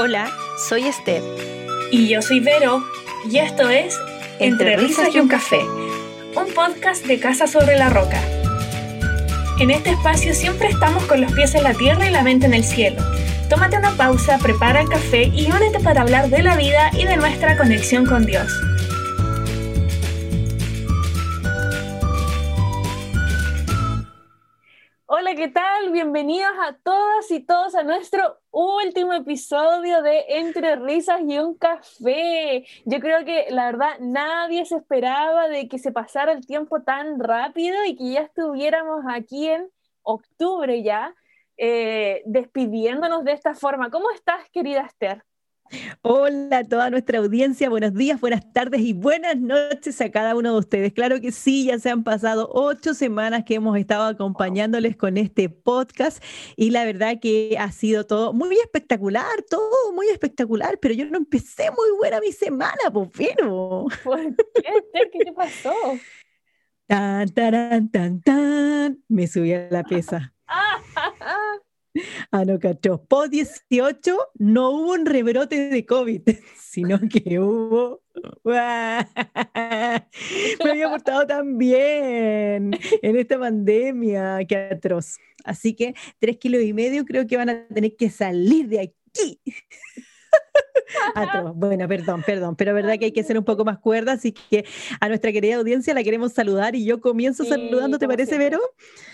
Hola, soy Esther. Y yo soy Vero. Y esto es Entre, risas y un café, un podcast de Casa sobre la Roca. En este espacio siempre estamos con los pies en la tierra y la mente en el cielo. Tómate una pausa, prepara el café y únete para hablar de la vida y de nuestra conexión con Dios. Bienvenidos a todas y todos a nuestro último episodio de Entre Risas y un Café. Yo creo que la verdad nadie se esperaba de que se pasara el tiempo tan rápido y que ya estuviéramos aquí en octubre ya, eh, despidiéndonos de esta forma. ¿Cómo estás, querida Esther? Hola a toda nuestra audiencia, buenos días, buenas tardes y buenas noches a cada uno de ustedes. Claro que sí, ya se han pasado ocho semanas que hemos estado acompañándoles con este podcast y la verdad que ha sido todo muy espectacular, todo muy espectacular, pero yo no empecé muy buena mi semana, pues pero. ¿Por qué? ¿Qué te pasó? Tan, tan, tan, tan, me subí a la pieza. Ah, no, cacho. Po 18 no hubo un rebrote de COVID, sino que hubo. Me había portado tan bien en esta pandemia, qué atroz. Así que tres kilos y medio creo que van a tener que salir de aquí. Atroz. Bueno, perdón, perdón, pero verdad que hay que ser un poco más cuerda, así que a nuestra querida audiencia la queremos saludar y yo comienzo saludando, ¿te parece, Vero?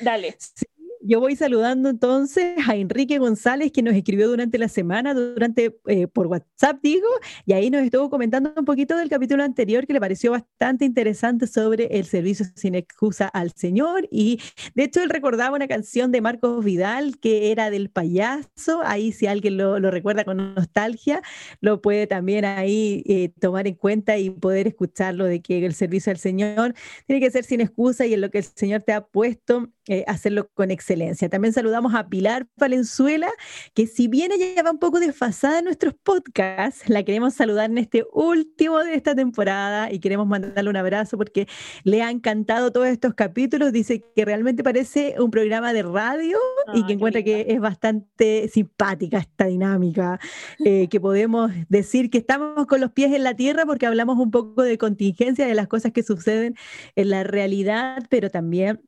Dale. Sí, yo voy saludando entonces a Enrique González, que nos escribió durante la semana, durante eh, por WhatsApp, digo, y ahí nos estuvo comentando un poquito del capítulo anterior que le pareció bastante interesante sobre el servicio sin excusa al Señor. Y de hecho, él recordaba una canción de Marcos Vidal que era del payaso. Ahí, si alguien lo, recuerda con nostalgia, lo puede también ahí eh, tomar en cuenta y poder escucharlo de que el servicio al Señor tiene que ser sin excusa y en lo que el Señor te ha puesto eh, hacerlo con excelencia. También saludamos a Pilar Valenzuela, que si bien ella va un poco desfasada en nuestros podcasts, la queremos saludar en este último de esta temporada y queremos mandarle un abrazo porque le ha encantado todos estos capítulos. Dice que realmente parece un programa de radio y que encuentra que es bastante simpática esta dinámica, eh, que podemos decir que estamos con los pies en la tierra porque hablamos un poco de contingencia, de las cosas que suceden en la realidad, pero también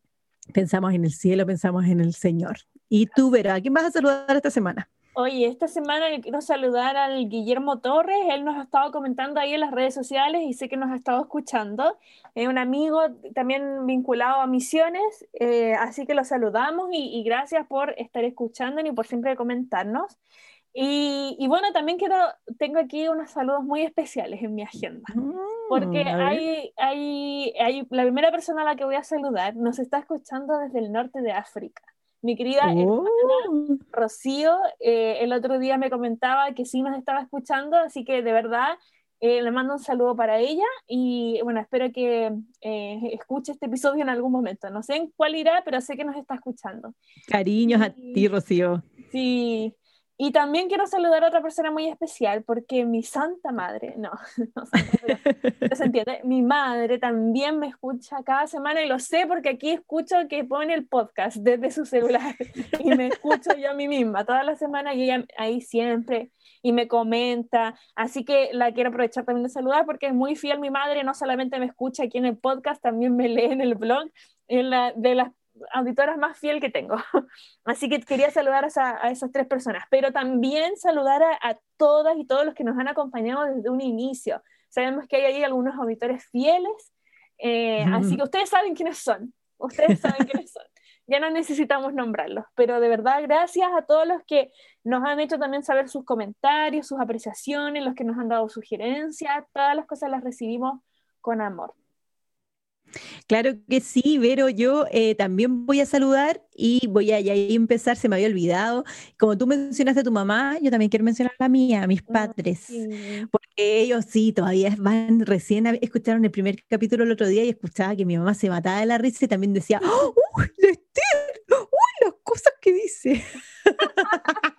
Pensamos en el cielo, pensamos en el Señor. Y tú, Vera, ¿a quién vas a saludar esta semana? Oye, esta semana quiero saludar al Guillermo Torres, él nos ha estado comentando ahí en las redes sociales y sé que nos ha estado escuchando. Es un amigo también vinculado a misiones, eh, así que lo saludamos y, y, gracias por estar escuchándonos y por siempre comentarnos. Y, bueno, también quiero, tengo aquí unos saludos muy especiales en mi agenda, porque mm, hay, hay, hay, la primera persona a la que voy a saludar nos está escuchando desde el norte de África. Mi querida hermana oh. Rocío, eh, el otro día me comentaba que sí nos estaba escuchando, así que de verdad eh, le mando un saludo para ella y bueno, espero que eh, escuche este episodio en algún momento. No sé en cuál irá, pero sé que nos está escuchando. Cariños a ti, Rocío. Sí, y también quiero saludar a otra persona muy especial porque mi santa madre, no, no, se entiende, mi madre también me escucha cada semana y lo sé porque aquí escucho que pone el podcast desde su celular y me escucho yo a mí misma toda la semana y ella ahí siempre y me comenta, así que la quiero aprovechar también de saludar porque es muy fiel mi madre, no solamente me escucha aquí en el podcast, también me lee en el blog en la, de las auditoras más fiel que tengo. Así que quería saludar a, esas tres personas, pero también saludar a, todas y todos los que nos han acompañado desde un inicio. Sabemos que hay ahí algunos auditores fieles, eh, así que ustedes saben quiénes son. Ustedes saben quiénes son. Ya no necesitamos nombrarlos, pero de verdad gracias a todos los que nos han hecho también saber sus comentarios, sus apreciaciones, los que nos han dado sugerencias, todas las cosas las recibimos con amor. Claro que sí, Vero, yo eh, también voy a saludar y voy a, empezar, se me había olvidado, como tú mencionaste a tu mamá, yo también quiero mencionar a la mía, a mis ah, padres, porque ellos sí, todavía van recién, escucharon el primer capítulo el otro día y escuchaba que mi mamá se mataba de la risa y también decía, ¡Uy, ¡Uy, las cosas que dice!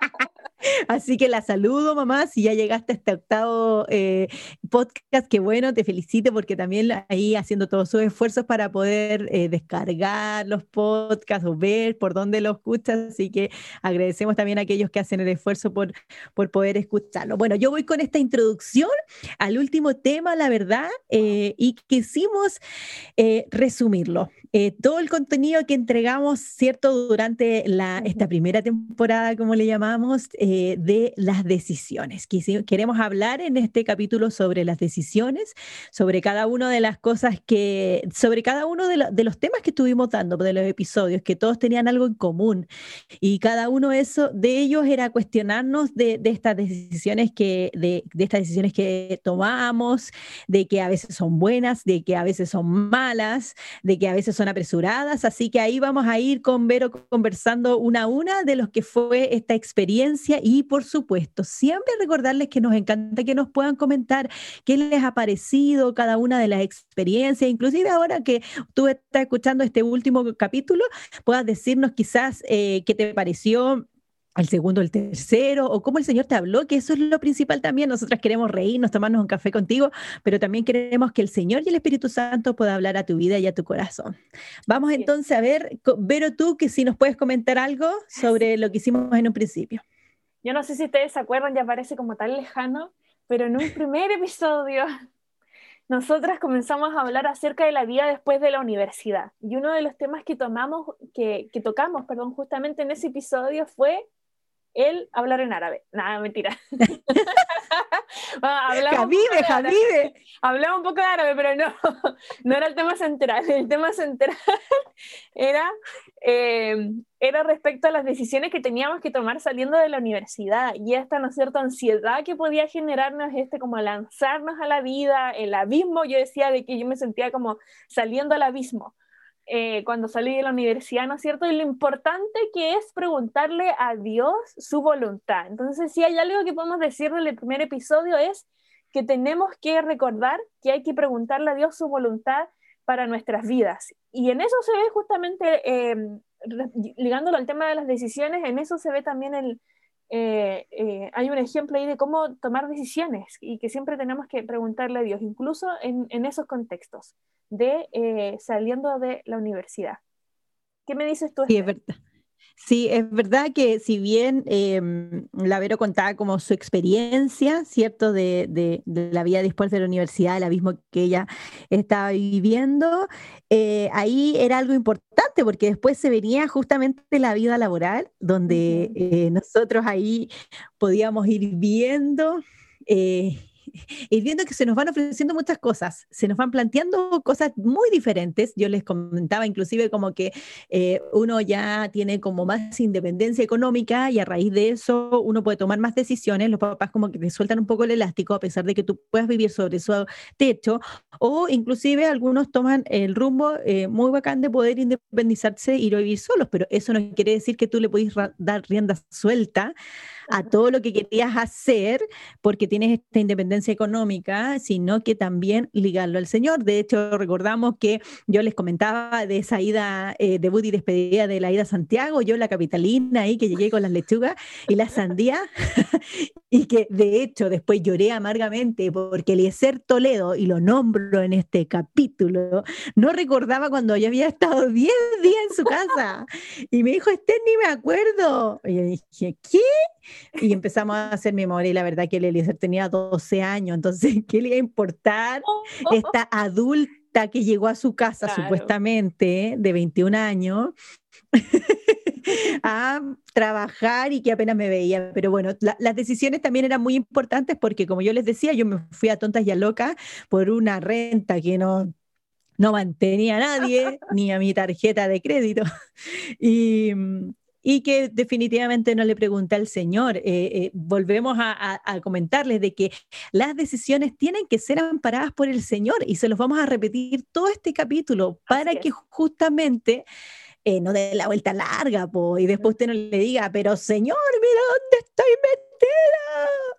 Así que la saludo, mamá, si ya llegaste a este octavo eh, podcast, qué bueno, te felicito porque también ahí haciendo todos sus esfuerzos para poder eh, descargar los podcasts o ver por dónde los escuchas, así que agradecemos también a aquellos que hacen el esfuerzo por, por poder escucharlo. Bueno, yo voy con esta introducción al último tema, la verdad, eh, y quisimos resumirlo. Todo el contenido que entregamos, ¿cierto?, durante la, esta primera temporada, como le llamamos, eh, de las decisiones. Queremos hablar en este capítulo sobre las decisiones, sobre cada una de las cosas que, sobre cada uno de, los temas que estuvimos dando, de los episodios, que todos tenían algo en común. Y cada uno eso, de ellos era cuestionarnos de, estas decisiones que, de, estas decisiones que tomamos, de que a veces son buenas, de que a veces son malas, de que a veces son apresuradas. Así que ahí vamos a ir con Vero conversando una a una de los que fue esta experiencia y por supuesto, siempre recordarles que nos encanta que nos puedan comentar qué les ha parecido cada una de las experiencias, inclusive ahora que tú estás escuchando este último capítulo, puedas decirnos quizás eh, qué te pareció el segundo, el tercero, o cómo el Señor te habló, que eso es lo principal también. Nosotras queremos reírnos, tomarnos un café contigo, pero también queremos que el Señor y el Espíritu Santo pueda hablar a tu vida y a tu corazón. Vamos entonces a ver, Vero, tú que si nos puedes comentar algo sobre lo que hicimos en un principio. Yo no sé si ustedes se acuerdan, ya parece como tan lejano, pero en un primer episodio nosotras comenzamos a hablar acerca de la vida después de la universidad. Y uno de los temas que tomamos, que, que tocamos, perdón, justamente en ese episodio fue el hablar en árabe. Nada, mentira. hablaba, Javive, Hablaba un poco de árabe, pero no, no era el tema central. El tema central era, eh, era respecto a las decisiones que teníamos que tomar saliendo de la universidad y esta, ¿no es cierto?, ansiedad que podía generarnos este como lanzarnos a la vida, el abismo. Yo decía de que yo me sentía como saliendo al abismo eh, cuando salí de la universidad, ¿no es cierto? Y lo importante que es preguntarle a Dios su voluntad. Entonces, si hay algo que podemos decir del primer episodio es que tenemos que recordar que hay que preguntarle a Dios su voluntad para nuestras vidas. Y en eso se ve justamente, eh, ligándolo al tema de las decisiones, en eso se ve también el, eh, eh, hay un ejemplo ahí de cómo tomar decisiones y que siempre tenemos que preguntarle a Dios, incluso en, esos contextos de eh, saliendo de la universidad. ¿Qué me dices tú? Sí, es verdad. Sí, es verdad que si bien eh, Lavero contaba como su experiencia, ¿cierto? De, la vida después de la universidad, el abismo que ella estaba viviendo, eh, ahí era algo importante porque después se venía justamente la vida laboral, donde eh, nosotros ahí podíamos ir viendo y viendo que se nos van ofreciendo muchas cosas, se nos van planteando cosas muy diferentes. Yo les comentaba inclusive como que eh, uno ya tiene como más independencia económica y a raíz de eso uno puede tomar más decisiones. Los papás como que te sueltan un poco el elástico a pesar de que tú puedas vivir sobre su techo o inclusive algunos toman el rumbo eh, muy bacán de poder independizarse y vivir solos, pero eso no quiere decir que tú le puedes dar rienda suelta a todo lo que querías hacer porque tienes esta independencia económica, sino que también ligarlo al Señor. De hecho, recordamos que yo les comentaba de esa ida eh, debut y despedida de la ida a Santiago, yo la capitalina ahí que llegué con las lechugas y la sandía, y que de hecho después lloré amargamente porque Eliezer Toledo, y lo nombro en este capítulo, no recordaba cuando yo había estado 10 días en su casa. Y me dijo, Esther, ni me acuerdo. Y yo dije, ¿qué? Y empezamos a hacer memoria y la verdad que el Eliezer tenía 12 años, entonces, ¿qué le iba a importar esta adulta que llegó a su casa supuestamente de 21 años? a trabajar y que apenas me veía. Pero bueno, las decisiones también eran muy importantes porque, como yo les decía, yo me fui a tontas y a locas por una renta que no, no mantenía a nadie, ni a mi tarjeta de crédito. Y, y que definitivamente no le pregunté al Señor. Eh, eh, volvemos a, comentarles de que las decisiones tienen que ser amparadas por el Señor y se los vamos a repetir todo este capítulo para que justamente... Eh, no dé la vuelta larga, y después usted no le diga, pero Señor, mira dónde estoy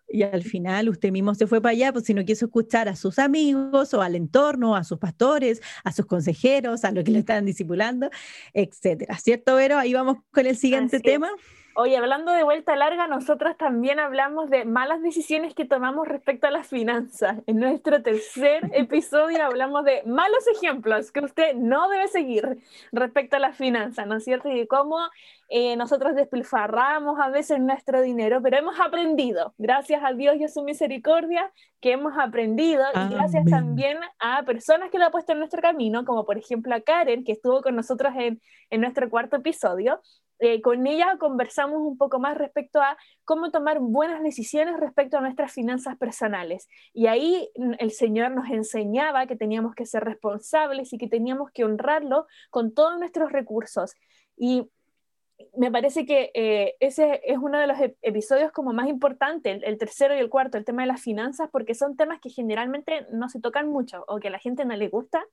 y al final usted mismo se fue para allá, pues si no quiso escuchar a sus amigos o al entorno, a sus pastores, a sus consejeros, a los que le estaban discipulando, etcétera. ¿Cierto, Vero? Ahí vamos con el siguiente tema. Oye, hablando de vuelta larga, nosotros también hablamos de malas decisiones que tomamos respecto a las finanzas. En nuestro tercer episodio hablamos de malos ejemplos que usted no debe seguir respecto a las finanzas, ¿no es cierto? Y de cómo eh, nosotros despilfarramos a veces nuestro dinero, pero hemos aprendido, gracias a Dios y a su misericordia, que hemos aprendido, y gracias también a personas que lo han puesto en nuestro camino, como por ejemplo a Karen, que estuvo con nosotros en, en nuestro cuarto episodio, eh, con ella conversamos un poco más respecto a cómo tomar buenas decisiones respecto a nuestras finanzas personales. Y ahí el Señor nos enseñaba que teníamos que ser responsables y que teníamos que honrarlo con todos nuestros recursos. Y me parece que eh, ese es uno de los episodios como más importantes, el, tercero y el cuarto, el tema de las finanzas, porque son temas que generalmente no se tocan mucho o que a la gente no le gusta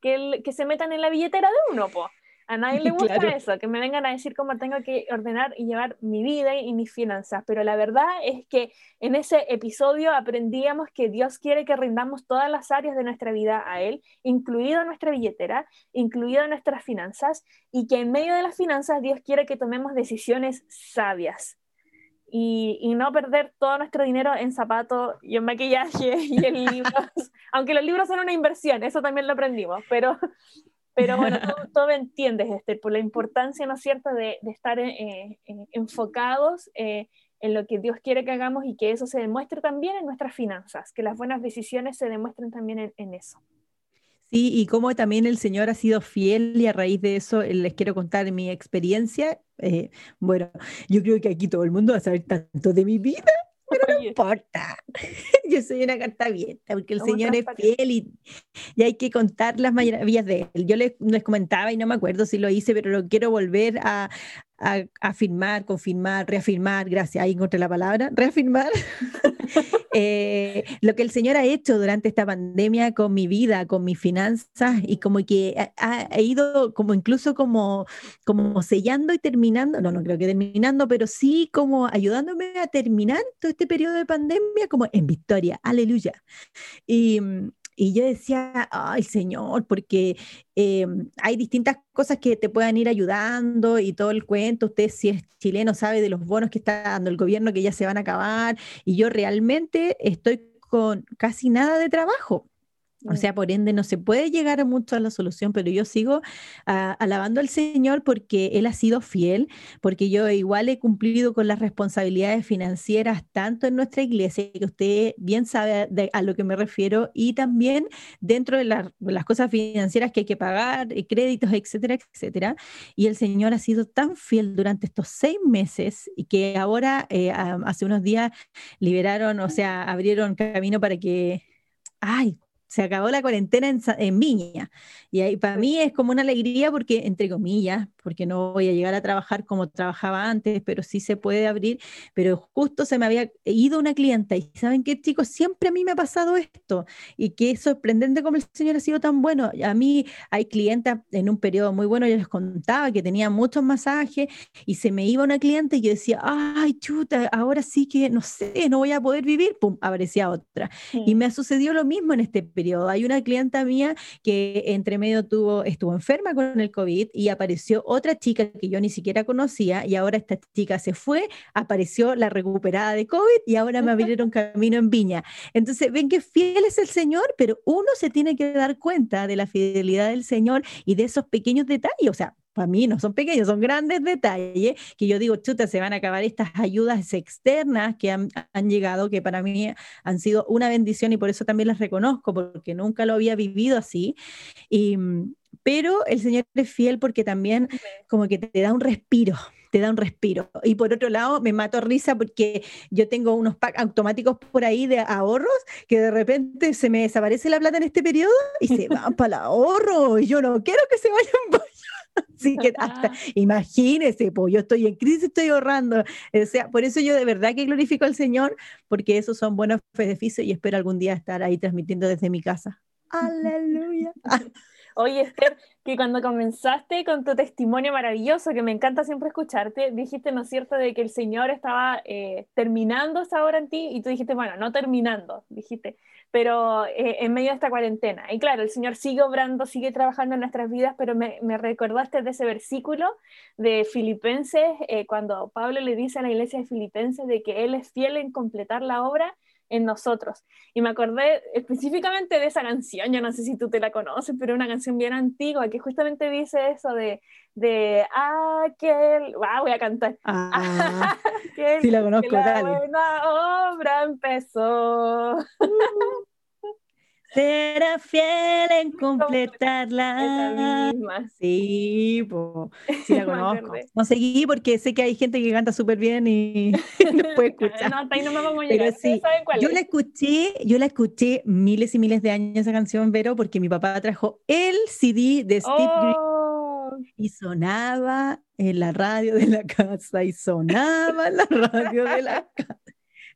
que, que se metan en la billetera de uno, po. A nadie le gusta eso, que me vengan a decir cómo tengo que ordenar y llevar mi vida y mis finanzas, pero la verdad es que en ese episodio aprendíamos que Dios quiere que rindamos todas las áreas de nuestra vida a Él, incluido nuestra billetera, incluido nuestras finanzas, y que en medio de las finanzas Dios quiere que tomemos decisiones sabias. Y, y, no perder todo nuestro dinero en zapatos y en maquillaje y en libros, aunque los libros son una inversión, eso también lo aprendimos, pero pero bueno, todo, me entiendes, Esther, por la importancia, ¿no es cierto?, de, de estar eh, eh, enfocados eh, en lo que Dios quiere que hagamos y que eso se demuestre también en nuestras finanzas, que las buenas decisiones se demuestren también en, en eso. Sí, y cómo también el Señor ha sido fiel y a raíz de eso les quiero contar mi experiencia. bueno, yo creo que aquí todo el mundo va a saber tanto de mi vida pero no importa. Yo soy una carta abierta porque el Señor es fiel y, y, hay que contar las maravillas de Él. Yo les, les, comentaba y no me acuerdo si lo hice, pero lo quiero volver a, a afirmar, confirmar, reafirmar, gracias, ahí encontré la palabra, reafirmar eh, lo que el Señor ha hecho durante esta pandemia con mi vida, con mis finanzas y como que ha, ido como incluso como, como sellando y terminando, no, no creo que terminando, pero sí como ayudándome a terminar todo este periodo de pandemia como en victoria, aleluya. Y, y yo decía, ay Señor, porque eh, hay distintas cosas que te puedan ir ayudando y todo el cuento. Usted si es chileno sabe de los bonos que está dando el gobierno que ya se van a acabar y yo realmente estoy con casi nada de trabajo. O sea, por ende no se puede llegar mucho a la solución, pero yo sigo ah, alabando al Señor porque Él ha sido fiel, porque yo igual he cumplido con las responsabilidades financieras tanto en nuestra iglesia, que usted bien sabe a lo que me refiero, y también dentro de, las cosas financieras que hay que pagar, eh, créditos, etcétera, etcétera. Y el Señor ha sido tan fiel durante estos seis meses y que ahora, eh, hace unos días, liberaron, o sea, abrieron camino para que... Ay, se acabó la cuarentena en, Viña. Y ahí para mí es como una alegría porque, entre comillas, porque no voy a llegar a trabajar como trabajaba antes, pero sí se puede abrir. Pero justo se me había ido una clienta y ¿saben qué, chicos? Siempre a mí me ha pasado esto y que es sorprendente como el Señor ha sido tan bueno. A mí hay clientes en un periodo muy bueno, yo les contaba que tenía muchos masajes y se me iba una cliente y yo decía, ay, chuta, ahora sí que no sé, no voy a poder vivir, pum, aparecía otra. Y me sucedió lo mismo en este periodo. Hay una clienta mía que entre medio tuvo, estuvo enferma con el COVID y apareció otra chica que yo ni siquiera conocía y ahora esta chica se fue, apareció la recuperada de COVID y ahora me abrieron camino en Viña. Entonces, ven que fiel es el Señor, pero uno se tiene que dar cuenta de la fidelidad del Señor y de esos pequeños detalles. O sea, para mí no son pequeños, son grandes detalles que yo digo, chuta, se van a acabar estas ayudas externas que han, llegado, que para mí han sido una bendición y por eso también las reconozco, porque nunca lo había vivido así. Y, pero el Señor es fiel porque también como que te da un respiro, te da un respiro. Y por otro lado, me mato risa porque yo tengo unos packs automáticos por ahí de ahorros que de repente se me desaparece la plata en este periodo y se van para el ahorro y yo no quiero que se vayan para Así que hasta, imagínese, pues yo estoy en crisis, estoy ahorrando. O sea, por eso yo de verdad que glorifico al Señor, porque esos son buenos beneficios y espero algún día estar ahí transmitiendo desde mi casa. Aleluya. Oye, Esther, que cuando comenzaste con tu testimonio maravilloso, que me encanta siempre escucharte, dijiste, ¿no es cierto?, de que el Señor estaba eh, terminando esa obra en ti y tú dijiste, bueno, no terminando, dijiste, pero eh, en medio de esta cuarentena. Y claro, el Señor sigue obrando, sigue trabajando en nuestras vidas, pero me, me recordaste de ese versículo de Filipenses, eh, cuando Pablo le dice a la iglesia de Filipenses de que Él es fiel en completar la obra en nosotros. Y me acordé específicamente de esa canción, yo no sé si tú te la conoces, pero una canción bien antigua que justamente dice eso de, de aquel, ah, voy a cantar. Ah, sí la conozco, la buena obra empezó. Será fiel en completarla. Sí, pues, sí la conozco. no seguí porque sé que hay gente que canta súper bien y no puede escuchar. no, hasta ahí no me vamos a llegar. Sí, yo la escuché, yo la escuché miles y miles de años esa canción, Vero, porque mi papá trajo el CD de Steve oh. Green y sonaba en la radio de la casa y sonaba en la radio de la casa.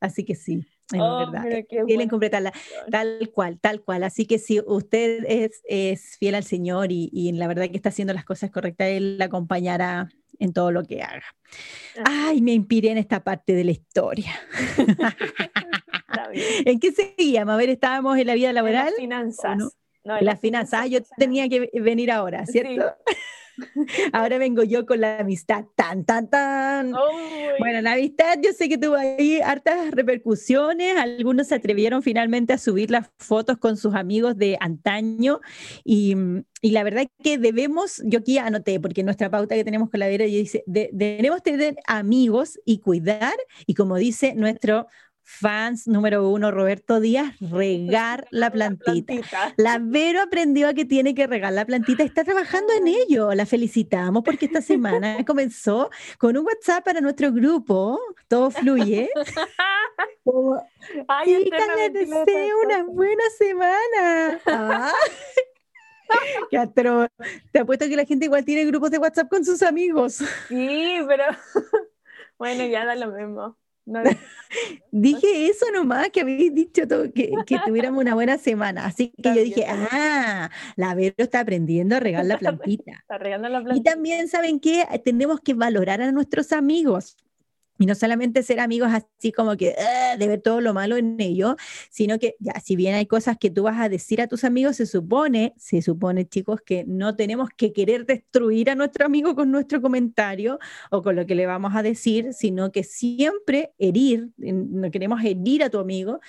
Así que sí, es oh, verdad. Fiel en completarla, tal cual, tal cual. Así que si usted es, es fiel al Señor y, y, la verdad que está haciendo las cosas correctas, Él la acompañará en todo lo que haga. Ay, me inspiré en esta parte de la historia. ¿En qué seguíamos? A ver, estábamos en la vida laboral. En las finanzas. No? en las finanzas. Ah, yo tenía que venir ahora, ¿cierto? Ahora vengo yo con la amistad. Tan, tan, tan. Bueno, la amistad yo sé que tuvo ahí hartas repercusiones. Algunos se atrevieron finalmente a subir las fotos con sus amigos de antaño. Y, y la verdad que debemos, yo aquí anoté, porque nuestra pauta que tenemos con la Vera dice, debemos tener amigos y cuidar. Y como dice nuestro fans número uno, Roberto Díaz, regar la plantita. la, Vero aprendió a que tiene que regar la plantita, está trabajando en ello. La felicitamos porque esta semana comenzó con un WhatsApp para nuestro grupo, todo fluye. Ay, les deseo una buena semana. Ah. Te apuesto que la gente igual tiene grupos de WhatsApp con sus amigos. Sí, pero bueno, ya da lo mismo. dije eso nomás, que habéis dicho todo, que, que, tuviéramos una buena semana. Así que yo dije, ah, la Vero está aprendiendo a regar la plantita. Está regando la plantita. Y también, ¿saben qué? Tenemos que valorar a nuestros amigos. Y no solamente ser amigos así como que ah", de ver todo lo malo en ellos, sino que ya, si bien hay cosas que tú vas a decir a tus amigos, se supone, se supone chicos, que no tenemos que querer destruir a nuestro amigo con nuestro comentario o con lo que le vamos a decir, sino que siempre herir, no queremos herir a tu amigo.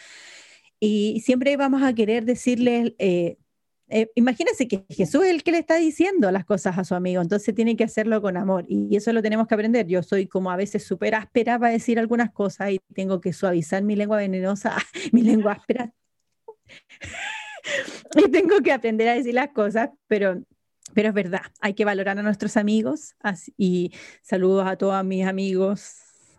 Y siempre vamos a querer decirle... Eh, eh, imagínense que Jesús es el que le está diciendo las cosas a su amigo, entonces tiene que hacerlo con amor y eso lo tenemos que aprender. Yo soy como a veces súper áspera para decir algunas cosas y tengo que suavizar mi lengua venenosa, mi lengua áspera. y tengo que aprender a decir las cosas, pero, pero es verdad, hay que valorar a nuestros amigos y saludos a todos mis amigos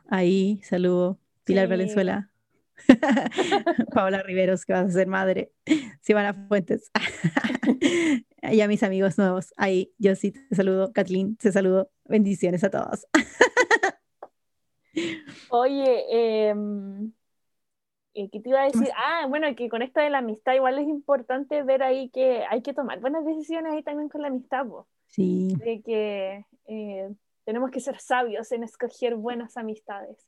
ahí, saludos, Pilar Valenzuela. Paola Riveros, que vas a ser madre. a Fuentes. y a mis amigos nuevos. Ahí, yo sí te saludo. Kathleen, te saludo. Bendiciones a todos. Oye, em, eh, ¿qué te iba a decir? Ah, bueno, que con esto de la amistad igual es importante ver ahí que hay que tomar buenas decisiones ahí también con la amistad. Sí. De que eh, tenemos que ser sabios en escoger buenas amistades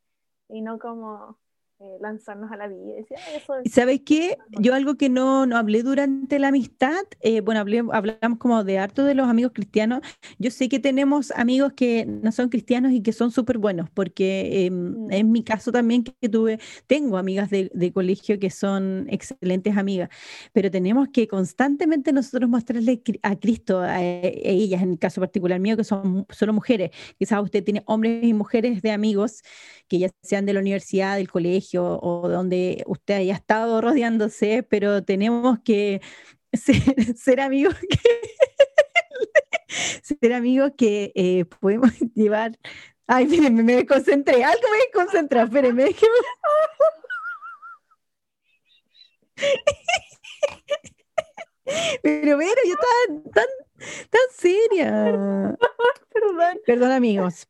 y no como eh, lanzarnos a la vida. ¿Y sabes qué? Yo algo que no, no hablé durante la amistad, eh, bueno, hablamos como de harto de los amigos cristianos. Yo sé que tenemos amigos que no son cristianos y que son súper buenos, porque em, mm. en mi caso también que tuve, tengo amigas de, de, colegio que son excelentes amigas, pero tenemos que constantemente nosotros mostrarle a Cristo, a, ellas, en el caso particular mío, que son solo mujeres. Quizás usted tiene hombres y mujeres de amigos que ya sean de la universidad, del colegio, o donde usted haya estado rodeándose, pero tenemos que ser, amigos que ser amigos que eh, podemos llevar. Ay, miren, me concentré, algo me concentré, espérenme. Pero, pero, yo estaba tan, tan seria. Perdón. Perdón, amigos.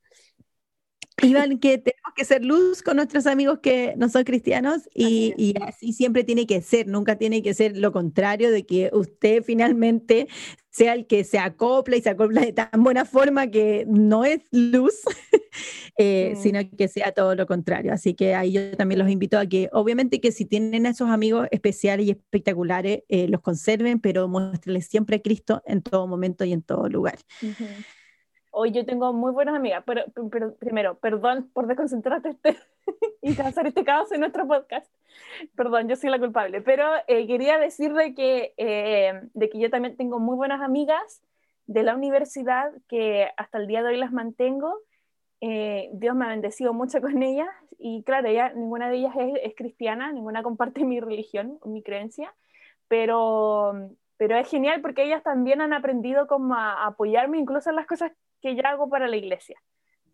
Iván, que tenemos que ser luz con nuestros amigos que no son cristianos y, y, así siempre tiene que ser, nunca tiene que ser lo contrario de que usted finalmente sea el que se acopla y se acopla de tan buena forma que no es luz, eh, sino que sea todo lo contrario. Así que ahí yo también los invito a que, obviamente que si tienen a esos amigos especiales y espectaculares, eh, los conserven, pero muéstrenles siempre a Cristo en todo momento y en todo lugar. Hoy yo tengo muy buenas amigas, pero, pero primero, perdón por desconcentrarte este y hacer este caos en nuestro podcast. Perdón, yo soy la culpable, pero eh, quería decir de que, eh, de que yo también tengo muy buenas amigas de la universidad que hasta el día de hoy las mantengo. Eh, Dios me ha bendecido mucho con ellas y claro, ella, ninguna de ellas es, es cristiana, ninguna comparte mi religión mi creencia, pero, pero es genial porque ellas también han aprendido como a apoyarme incluso en las cosas que yo hago para la iglesia.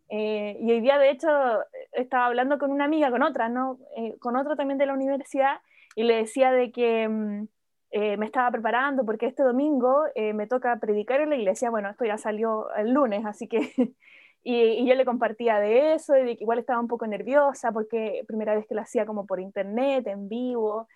Eh, y hoy día, de hecho, estaba hablando con una amiga, con otra, ¿no? Eh, con otro también de la universidad, y le decía de que mm, eh, me estaba preparando porque este domingo me toca predicar en la iglesia. Bueno, esto ya salió el lunes, así que... y, y, yo le compartía de eso, y de que igual estaba un poco nerviosa porque primera vez que lo hacía como por internet, en vivo,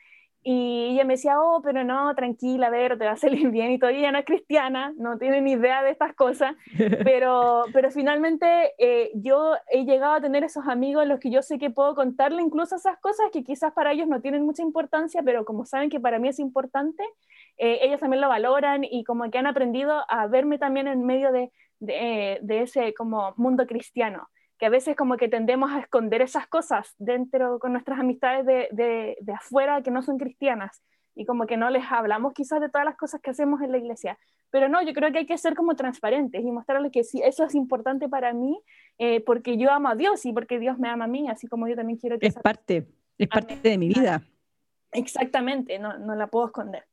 y ella me decía, oh, pero no, tranquila, a ver, te va a salir bien. Y todavía no es cristiana, no tiene ni idea de estas cosas. Pero, pero finalmente eh, yo he llegado a tener esos amigos en los que yo sé que puedo contarle incluso esas cosas que quizás para ellos no tienen mucha importancia, pero como saben que para mí es importante, eh, ellos también lo valoran y como que han aprendido a verme también en medio de, de, de ese como mundo cristiano que a veces como que tendemos a esconder esas cosas dentro con nuestras amistades de, de, de, afuera que no son cristianas y como que no les hablamos quizás de todas las cosas que hacemos en la iglesia. Pero no, yo creo que hay que ser como transparentes y mostrarles que sí, eso es importante para mí eh, porque yo amo a Dios y porque Dios me ama a mí, así como yo también quiero que... Es parte, es parte de mi vida. Exactamente, no, no la puedo esconder.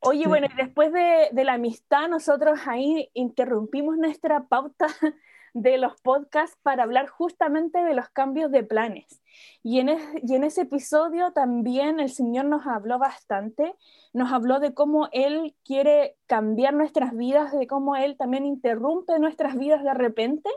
Oye, bueno, y después de, de, la amistad, nosotros ahí interrumpimos nuestra pauta de los podcasts para hablar justamente de los cambios de planes. Y en, y en ese episodio también el Señor nos habló bastante, nos habló de cómo Él quiere cambiar nuestras vidas, de cómo Él también interrumpe nuestras vidas de repente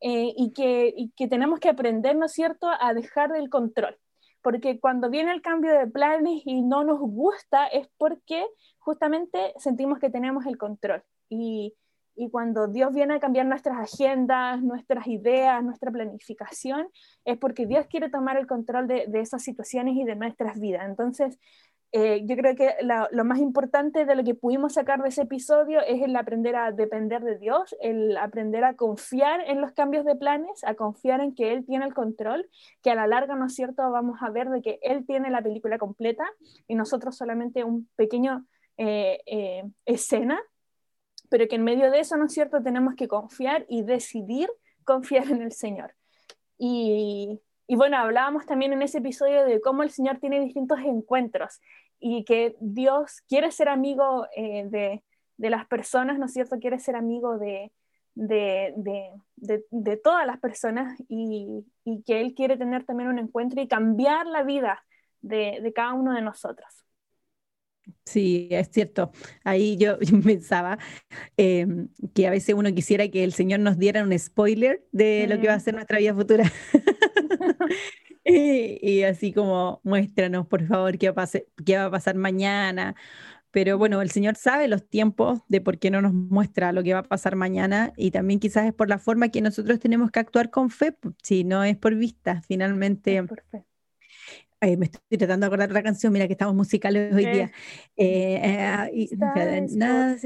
eh, y, que, y que tenemos que aprender, ¿no es cierto?, a dejar el control. Porque cuando viene el cambio de planes y no nos gusta es porque justamente sentimos que tenemos el control. Y, y cuando Dios viene a cambiar nuestras agendas, nuestras ideas, nuestra planificación, es porque Dios quiere tomar el control de, de esas situaciones y de nuestras vidas. Entonces, eh, yo creo que lo más importante de lo que pudimos sacar de ese episodio es el aprender a depender de Dios, el aprender a confiar en los cambios de planes, a confiar en que Él tiene el control, que a la larga, ¿no es cierto?, vamos a ver de que Él tiene la película completa y nosotros solamente un pequeño eh, eh, escena pero que en medio de eso, ¿no es cierto?, tenemos que confiar y decidir confiar en el Señor. Y, y bueno, hablábamos también en ese episodio de cómo el Señor tiene distintos encuentros y que Dios quiere ser amigo eh, de, de, las personas, ¿no es cierto?, quiere ser amigo de, de, de, de todas las personas y, y, que Él quiere tener también un encuentro y cambiar la vida de, cada uno de nosotros. Sí, es cierto. Ahí yo pensaba em, que a veces uno quisiera que el Señor nos diera un spoiler de lo que va a ser nuestra vida futura. y, así como muéstranos, por favor, qué va, a qué va a pasar mañana. Pero bueno, el Señor sabe los tiempos de por qué no nos muestra lo que va a pasar mañana y también quizás es por la forma que nosotros tenemos que actuar con fe, si no es por vista, finalmente. por fe me estoy tratando de acordar otra canción, mira que estamos musicales hoy día. Eh, eh, nada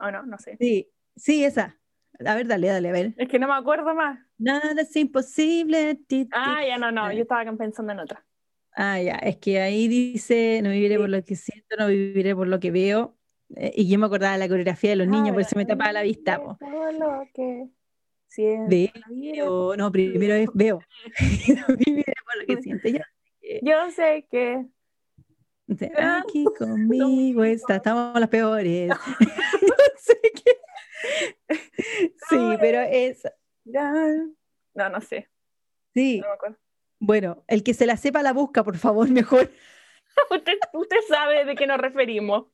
O no, no sé. Sí, sí, esa. A ver, dale, dale, a ver. Es que no me acuerdo más. Nada es imposible. ah, ya no, no, yo estaba pensando en otra. Ah, ya, es que ahí dice, no viviré por lo que siento, no viviré por lo que veo. Eh, y yo me acordaba de la coreografía de los niños, por eso me tapaba la vista. Por lo que siento. no, primero es veo. no viviré por lo que siento. Ya. Yo sé que. Aquí conmigo está, estamos las peores. no sé qué. Sí, pero es. No, no sé. Sí. Bueno, el que se la sepa la busca, por favor, mejor. usted, usted sabe de qué nos referimos.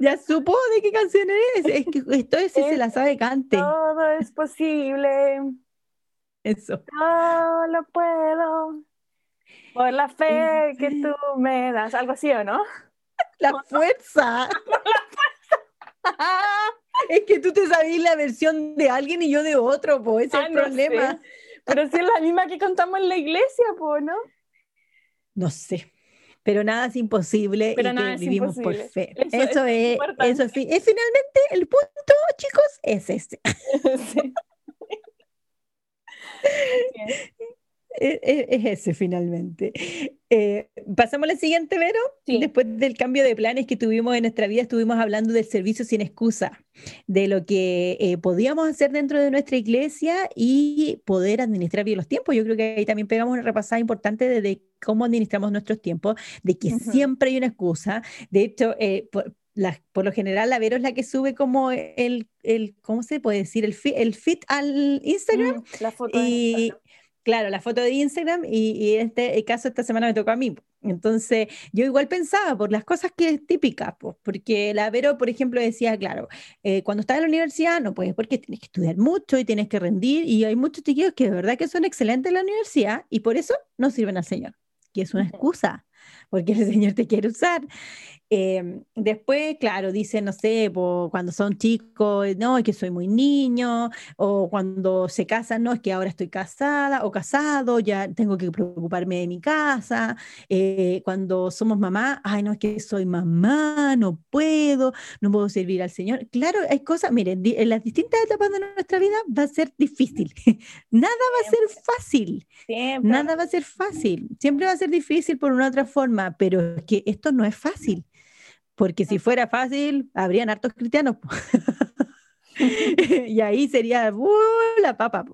Ya supo de qué canción es. Es que esto es si se la sabe cante. Todo es posible. Eso. No lo puedo. Por la fe que tú me das. Algo así, ¿o no? La fuerza. es que tú te sabías la versión de alguien y yo de otro, pues ese es el problema. Pero si es la misma que contamos en la iglesia, pues, ¿no? No sé. Pero nada es imposible Pero y nada que es vivimos por fe. Eso- es es, eso es, es finalmente el punto, chicos, es este. Sí. Es, es- es ese finalmente. Eh, Pasamos a la siguiente, Vero. Sí. Después del cambio de planes que tuvimos en nuestra vida, estuvimos hablando del servicio sin excusa, de lo que eh, podíamos hacer dentro de nuestra iglesia y poder administrar bien los tiempos. Yo creo que ahí también pegamos una repasada importante de, de cómo administramos nuestros tiempos, de que siempre hay una excusa. De hecho, eh, por, la- por lo general, la Vero es la que sube como el, el ¿cómo se puede decir? El, fi- el fit al Instagram. Mm, La foto Y Instagram. Claro, la foto de Instagram y, y este caso esta semana me tocó a mí. Entonces yo igual pensaba por las cosas que es típicas, po, porque la Vero, por ejemplo, decía, claro, eh, cuando estás en la universidad no puedes porque tienes que estudiar mucho y tienes que rendir y hay muchos chiquillos que de verdad que son excelentes en la universidad y por eso no sirven al Señor, que es una excusa, porque el Señor te quiere usar. Eh, después, claro, dicen, no sé, po, cuando son chicos, no, es que soy muy niño, o cuando se casan, no, es que ahora estoy casada o casado, ya tengo que preocuparme de mi casa. Eh, cuando somos mamá, ay, no, es que soy mamá, no puedo, no puedo servir al Señor. Claro, hay cosas, miren, en las distintas etapas de nuestra vida va a ser difícil. Nada va a ser fácil. Siempre. Nada va a ser fácil, siempre va a ser difícil por una u otra forma, pero es que esto no es fácil, porque si fuera fácil, habrían hartos cristianos. y ahí sería ¡uh! la papa,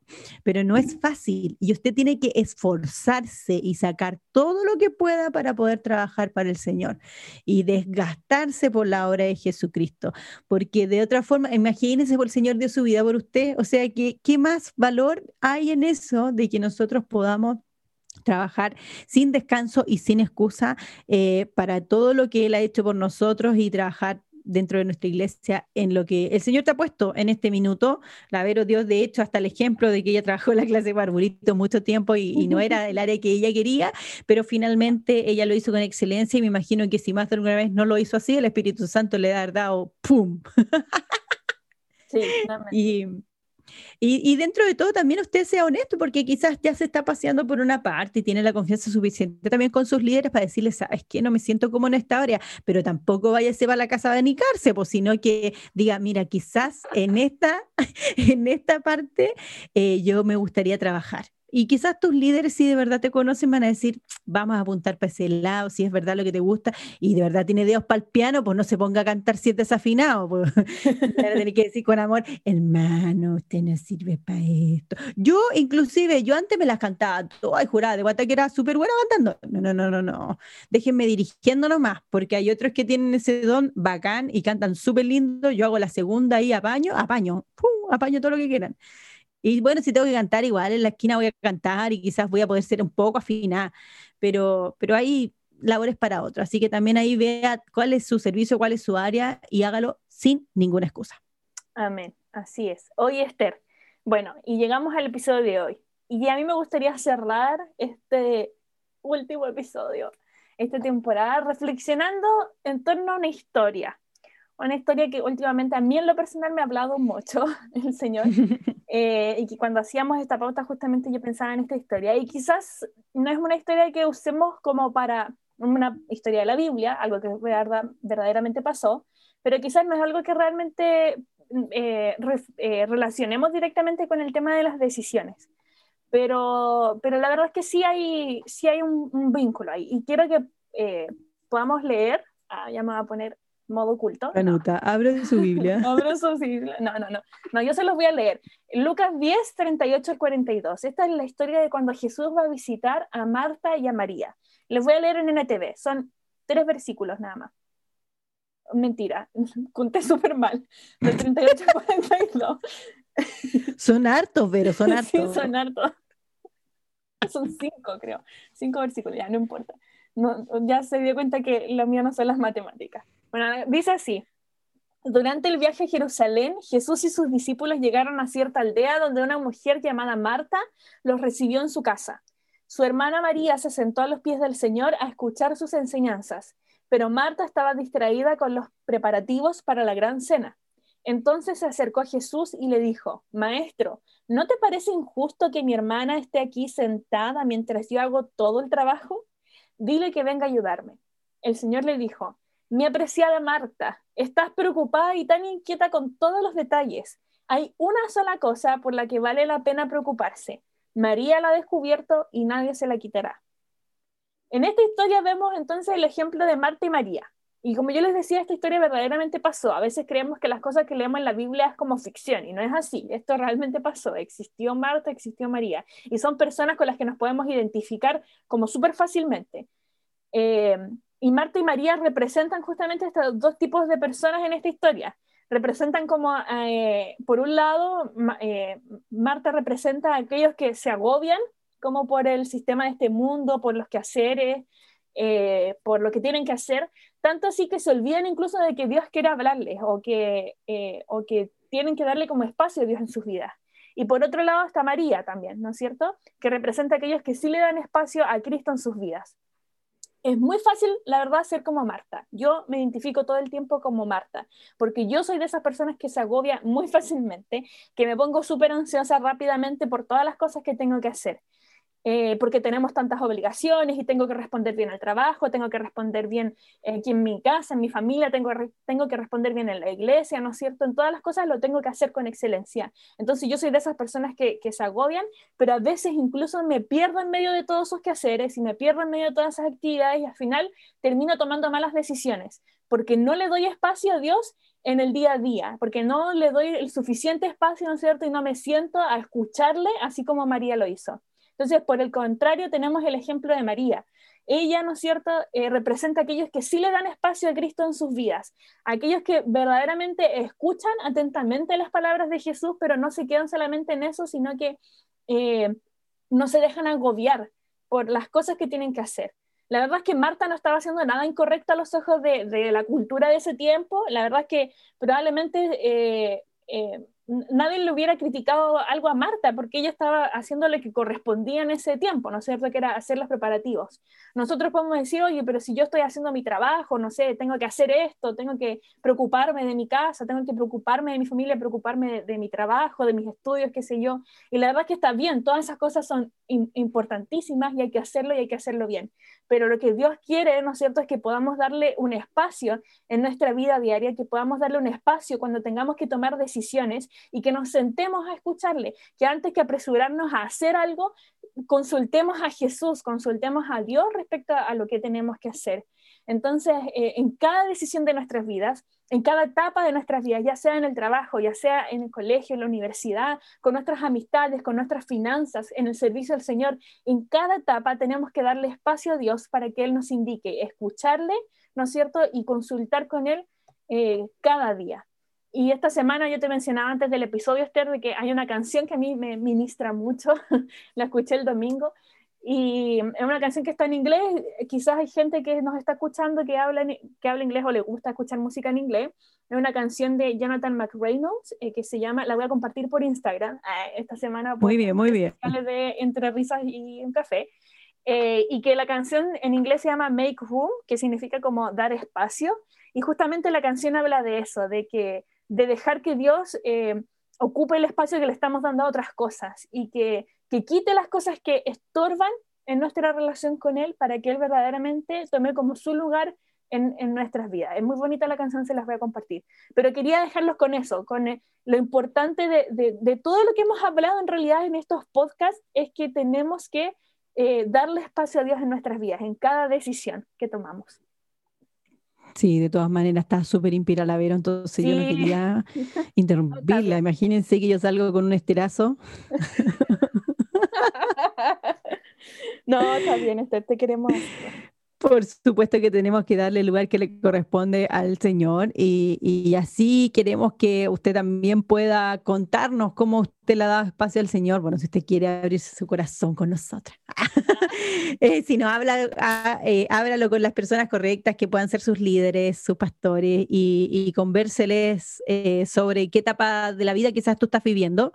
pero no es fácil y usted tiene que esforzarse y sacar todo lo que pueda para poder trabajar para el Señor y desgastarse por la obra de Jesucristo, porque de otra forma, imagínese, el Señor dio su vida por usted, o sea, que, ¿qué más valor hay en eso de que nosotros podamos trabajar sin descanso y sin excusa eh, para todo lo que Él ha hecho por nosotros y trabajar dentro de nuestra iglesia en lo que el Señor te ha puesto en este minuto. La Vero dio de hecho hasta el ejemplo de que ella trabajó en la clase de Barburito mucho tiempo y, y no era el área que ella quería, pero finalmente ella lo hizo con excelencia y me imagino que si más de alguna vez no lo hizo así, el Espíritu Santo le ha dado ¡pum! Sí. Y, y, dentro de todo también usted sea honesto, porque quizás ya se está paseando por una parte y tiene la confianza suficiente también con sus líderes para decirles, sabes que no me siento como en esta área, pero tampoco vaya a a la casa a denicarse, pues, sino que diga, mira, quizás en esta, en esta parte eh, yo me gustaría trabajar. Y quizás tus líderes, si de verdad te conocen, van a decir, vamos a apuntar para ese lado, si es verdad lo que te gusta, y de verdad tiene dedos para el piano, pues no se ponga a cantar siete desafinados. Pues. Van a tener que decir con amor, hermano, usted no sirve para esto. Yo, inclusive, yo antes me las cantaba, ay, jurada, de guata que era súper buena cantando. No, no, no, no, no. Déjenme dirigiendo nomás, porque hay otros que tienen ese don bacán y cantan súper lindo. Yo hago la segunda y apaño, apaño, ¡pum! apaño todo lo que quieran. Y bueno, si tengo que cantar igual en la esquina voy a cantar y quizás voy a poder ser un poco afinada, pero, pero hay labores para otro. Así que también ahí vea cuál es su servicio, cuál es su área y hágalo sin ninguna excusa. Amén, así es. Oye, Esther, bueno, y llegamos al episodio de hoy. Y a mí me gustaría cerrar este último episodio, esta temporada, reflexionando en torno a una historia. Una historia que últimamente a mí en lo personal me ha hablado mucho el Señor. Eh, y que cuando hacíamos esta pauta justamente yo pensaba en esta historia. Y quizás no es una historia que usemos como para una historia de la Biblia, algo que verdad, verdaderamente pasó, pero quizás no es algo que realmente eh, re, eh, relacionemos directamente con el tema de las decisiones. Pero, pero la verdad es que sí hay, sí hay un, un vínculo ahí. Y quiero que eh, podamos leer, ah, ya me voy a poner modo oculto. Canuta, no. abre su Biblia. Abro su Biblia. No, no, no. No, yo se los voy a leer. Lucas 10, 38 al 42. Esta es la historia de cuando Jesús va a visitar a Marta y a María. Les voy a leer en NTV. Son tres versículos nada más. Mentira, conté súper mal. Del 38 al 42. Son hartos, pero son hartos. Sí, son hartos. Son cinco, creo. Cinco versículos, ya no importa. No, ya se dio cuenta que lo mío no son las matemáticas. Bueno, dice así. Durante el viaje a Jerusalén, Jesús y sus discípulos llegaron a cierta aldea donde una mujer llamada Marta los recibió en su casa. Su hermana María se sentó a los pies del Señor a escuchar sus enseñanzas, pero Marta estaba distraída con los preparativos para la gran cena. Entonces se acercó a Jesús y le dijo, Maestro, ¿no te parece injusto que mi hermana esté aquí sentada mientras yo hago todo el trabajo? Dile que venga a ayudarme. El Señor le dijo, Mi apreciada Marta, estás preocupada y tan inquieta con todos los detalles. Hay una sola cosa por la que vale la pena preocuparse. María la ha descubierto y nadie se la quitará. En esta historia vemos entonces el ejemplo de Marta y María. Y como yo les decía, esta historia verdaderamente pasó. A veces creemos que las cosas que leemos en la Biblia es como ficción y no es así. Esto realmente pasó. Existió Marta, existió María. Y son personas con las que nos podemos identificar como súper fácilmente. Eh, y Marta y María representan justamente estos dos tipos de personas en esta historia representan como, eh, por un lado, eh, Marta representa a aquellos que se agobian como por el sistema de este mundo, por los quehaceres, eh, por lo que tienen que hacer, tanto así que se olvidan incluso de que Dios quiere hablarles o que, o que tienen que darle como espacio a Dios en sus vidas. Y por otro lado está María también, ¿no es cierto? Que representa a aquellos que sí le dan espacio a Cristo en sus vidas es muy fácil, la verdad, ser como Marta. Yo me identifico todo el tiempo como Marta, porque yo soy de esas personas que se agobia muy fácilmente, que me pongo súper ansiosa rápidamente por todas las cosas que tengo que hacer. Eh, porque tenemos tantas obligaciones y tengo que responder bien al trabajo, tengo que responder bien eh, aquí en mi casa, en mi familia, tengo, tengo que responder bien en la iglesia, ¿no es cierto? En todas las cosas lo tengo que hacer con excelencia. Entonces yo soy de esas personas que, que se agobian, pero a veces incluso me pierdo en medio de todos esos quehaceres y me pierdo en medio de todas esas actividades y al final termino tomando malas decisiones, porque no le doy espacio a Dios en el día a día, porque no le doy el suficiente espacio, ¿no es cierto? Y no me siento a escucharle así como María lo hizo. Entonces, por el contrario, tenemos el ejemplo de María. Ella, ¿no es cierto?, eh, representa a aquellos que sí le dan espacio a Cristo en sus vidas, aquellos que verdaderamente escuchan atentamente las palabras de Jesús, pero no se quedan solamente en eso, sino que eh, no se dejan agobiar por las cosas que tienen que hacer. La verdad es que Marta no estaba haciendo nada incorrecto a los ojos de, la cultura de ese tiempo. La verdad es que probablemente eh, nadie le hubiera criticado algo a Marta porque ella estaba haciendo lo que correspondía en ese tiempo, ¿no es cierto? Que era hacer los preparativos. Nosotros podemos decir, oye, pero si yo estoy haciendo mi trabajo, no sé, tengo que hacer esto, tengo que preocuparme de mi casa, tengo que preocuparme de mi familia, preocuparme de, mi trabajo, de mis estudios, qué sé yo. Y la verdad es que está bien, todas esas cosas son importantísimas y hay que hacerlo y hay que hacerlo bien. Pero lo que Dios quiere, ¿no es cierto?, es que podamos darle un espacio en nuestra vida diaria, que podamos darle un espacio cuando tengamos que tomar decisiones y que nos sentemos a escucharle, que antes que apresurarnos a hacer algo, consultemos a Jesús, consultemos a Dios respecto a lo que tenemos que hacer. Entonces, eh, en cada decisión de nuestras vidas, en cada etapa de nuestras vidas, ya sea en el trabajo, ya sea en el colegio, en la universidad, con nuestras amistades, con nuestras finanzas, en el servicio al Señor, en cada etapa tenemos que darle espacio a Dios para que Él nos indique, escucharle, ¿no es cierto? Y consultar con Él eh, cada día. Y esta semana yo te mencionaba antes del episodio, Esther, de que hay una canción que a mí me ministra mucho, la escuché el domingo, y es una canción que está en inglés, quizás hay gente que nos está escuchando que habla, que habla inglés o le gusta escuchar música en inglés. Es una canción de Jonathan McReynolds eh, que se llama, la voy a compartir por Instagram eh, esta semana. Muy bien, muy bien. De Entre risas y un café. Eh, y que la canción en inglés se llama Make Room, que significa como dar espacio. Y justamente la canción habla de eso, de que de dejar que Dios eh, ocupe el espacio que le estamos dando a otras cosas y que, que quite las cosas que estorban en nuestra relación con Él para que Él verdaderamente tome como su lugar en, en, nuestras vidas. Es muy bonita la canción, se las voy a compartir. Pero quería dejarlos con eso, con eh, lo importante de, de, de, todo lo que hemos hablado en realidad en estos podcasts, es que tenemos que eh, darle espacio a Dios en nuestras vidas, en cada decisión que tomamos. Sí, de todas maneras está súper inspirada la Vero, entonces yo no quería interrumpirla. Imagínense que yo salgo con un esterazo. no, está bien, te queremos. Por supuesto que tenemos que darle el lugar que le corresponde al Señor y, y, así queremos que usted también pueda contarnos cómo usted le ha dado espacio al Señor. Bueno, si usted quiere abrirse su corazón con nosotras. eh, si no, habla, ah, eh, háblalo con las personas correctas que puedan ser sus líderes, sus pastores y, y convérseles eh, sobre qué etapa de la vida quizás tú estás viviendo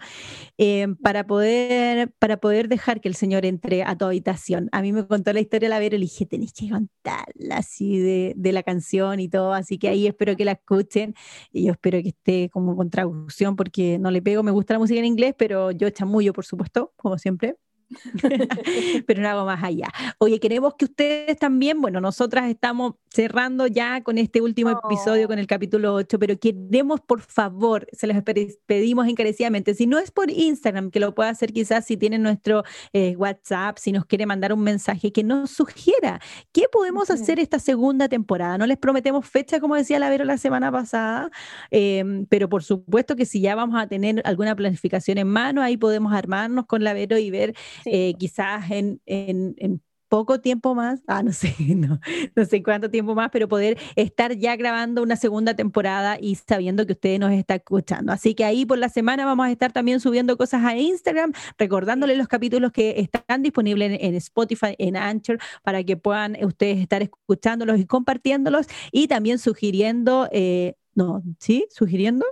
eh, para, poder, para poder dejar que el Señor entre a tu habitación. A mí me contó la historia de la Vero y le dije, tenéis que contarla así de, de, la canción y todo, así que ahí espero que la escuchen y yo espero que esté como con traducción porque no le pego, me gusta la música en inglés, pero yo chamullo, por supuesto, como siempre. pero no hago más allá. Oye, queremos que ustedes también, bueno, nosotras estamos cerrando ya con este último episodio, con el capítulo 8, pero queremos, por favor, se les pedimos encarecidamente, si no es por Instagram, que lo pueda hacer quizás si tienen nuestro eh, WhatsApp, si nos quiere mandar un mensaje, que nos sugiera qué podemos hacer esta segunda temporada. No les prometemos fecha, como decía la Vero la semana pasada, eh, pero por supuesto que si ya vamos a tener alguna planificación en mano, ahí podemos armarnos con la Vero y ver eh, quizás en, en, en, poco tiempo más, ah, no sé, no, no, sé cuánto tiempo más, pero poder estar ya grabando una segunda temporada y sabiendo que ustedes nos están escuchando. Así que ahí por la semana vamos a estar también subiendo cosas a Instagram, recordándoles los capítulos que están disponibles en, en Spotify, en Anchor, para que puedan ustedes estar escuchándolos y compartiéndolos y también sugiriendo, eh, no, ¿sí? ¿Sugiriendo?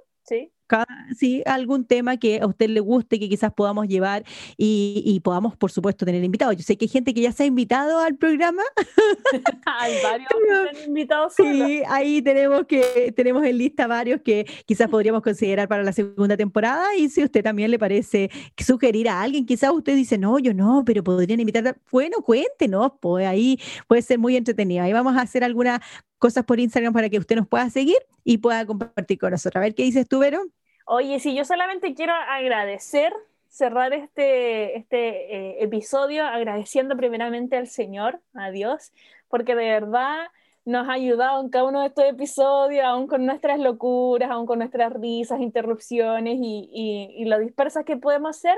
Sí sí, algún tema que a usted le guste, que quizás podamos llevar y, podamos, por supuesto, tener invitados. Yo sé que hay gente que ya se ha invitado al programa. hay varios invitados. Sí, ahí tenemos que tenemos en lista varios que quizás podríamos considerar para la segunda temporada y si a usted también le parece sugerir a alguien, quizás usted dice, no, yo no, pero podrían invitar, bueno, cuéntenos, pues ahí puede ser muy entretenido. Ahí vamos a hacer algunas cosas por Instagram para que usted nos pueda seguir y pueda compartir con nosotros. A ver, ¿qué dices tú, Vero? Oye, sí, yo solamente quiero agradecer, cerrar este, este eh, episodio agradeciendo primeramente al Señor, a Dios, porque de verdad nos ha ayudado en cada uno de estos episodios, aún con nuestras locuras, aún con nuestras risas, interrupciones y, y, lo dispersas que podemos ser,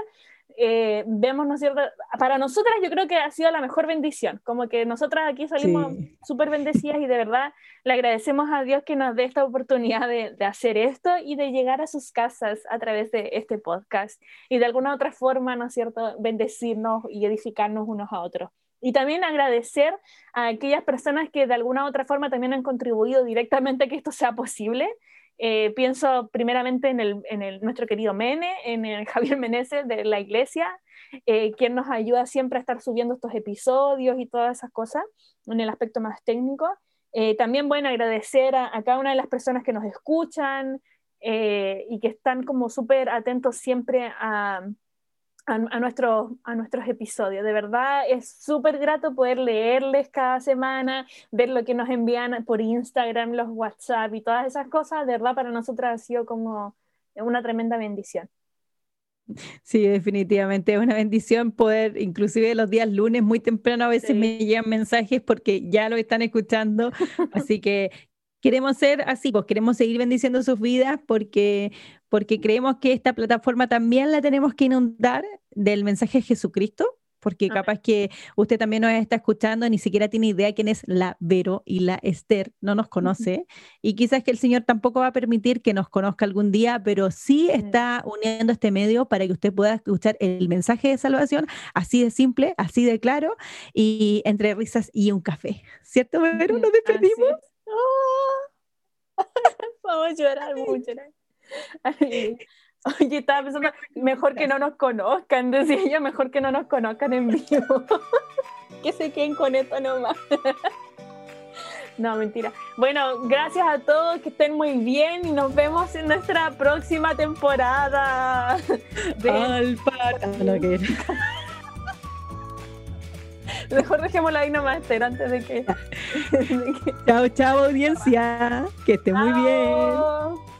eh, vemos, ¿no es cierto? Para nosotras yo creo que ha sido la mejor bendición, como que nosotras aquí salimos súper bendecidas y de verdad le agradecemos a Dios que nos dé esta oportunidad de, de, hacer esto y de llegar a sus casas a través de este podcast y de alguna otra forma, ¿no es cierto?, bendecirnos y edificarnos unos a otros. Y también agradecer a aquellas personas que de alguna otra forma también han contribuido directamente a que esto sea posible. Eh, pienso primeramente en, el, en el, nuestro querido Mene, en el Javier Meneses de la iglesia, eh, quien nos ayuda siempre a estar subiendo estos episodios y todas esas cosas en el aspecto más técnico. Eh, también bueno agradecer a, cada una de las personas que nos escuchan eh, y que están como súper atentos siempre a, a, a, nuestro, a nuestros episodios. De verdad es súper grato poder leerles cada semana, ver lo que nos envían por Instagram, los WhatsApp y todas esas cosas. De verdad para nosotros ha sido como una tremenda bendición. Sí, definitivamente es una bendición poder, inclusive los días lunes muy temprano a veces sí. me llegan mensajes porque ya lo están escuchando, así que queremos ser así, pues queremos seguir bendiciendo sus vidas porque, porque creemos que esta plataforma también la tenemos que inundar del mensaje de Jesucristo, porque capaz que usted también nos está escuchando, ni siquiera tiene idea quién es la Vero y la Esther, no nos conoce, y quizás que el Señor tampoco va a permitir que nos conozca algún día, pero sí está uniendo este medio para que usted pueda escuchar el mensaje de salvación, así de simple, así de claro, y entre risas y un café. ¿Cierto, Vero? ¿Nos despedimos? Oh. Vamos a llorar, llorar. Ay. Oye, estaba pensando, mejor que no nos conozcan, decía ella, mejor que no nos conozcan en vivo. que se queden con esto nomás. no, mentira. Bueno, gracias a todos, que estén muy bien y nos vemos en nuestra próxima temporada. De... Alfa. No, que... Mejor dejémosla ahí nomás, Esther, antes de que... de que... Chao, chao, audiencia. Que esté muy bien.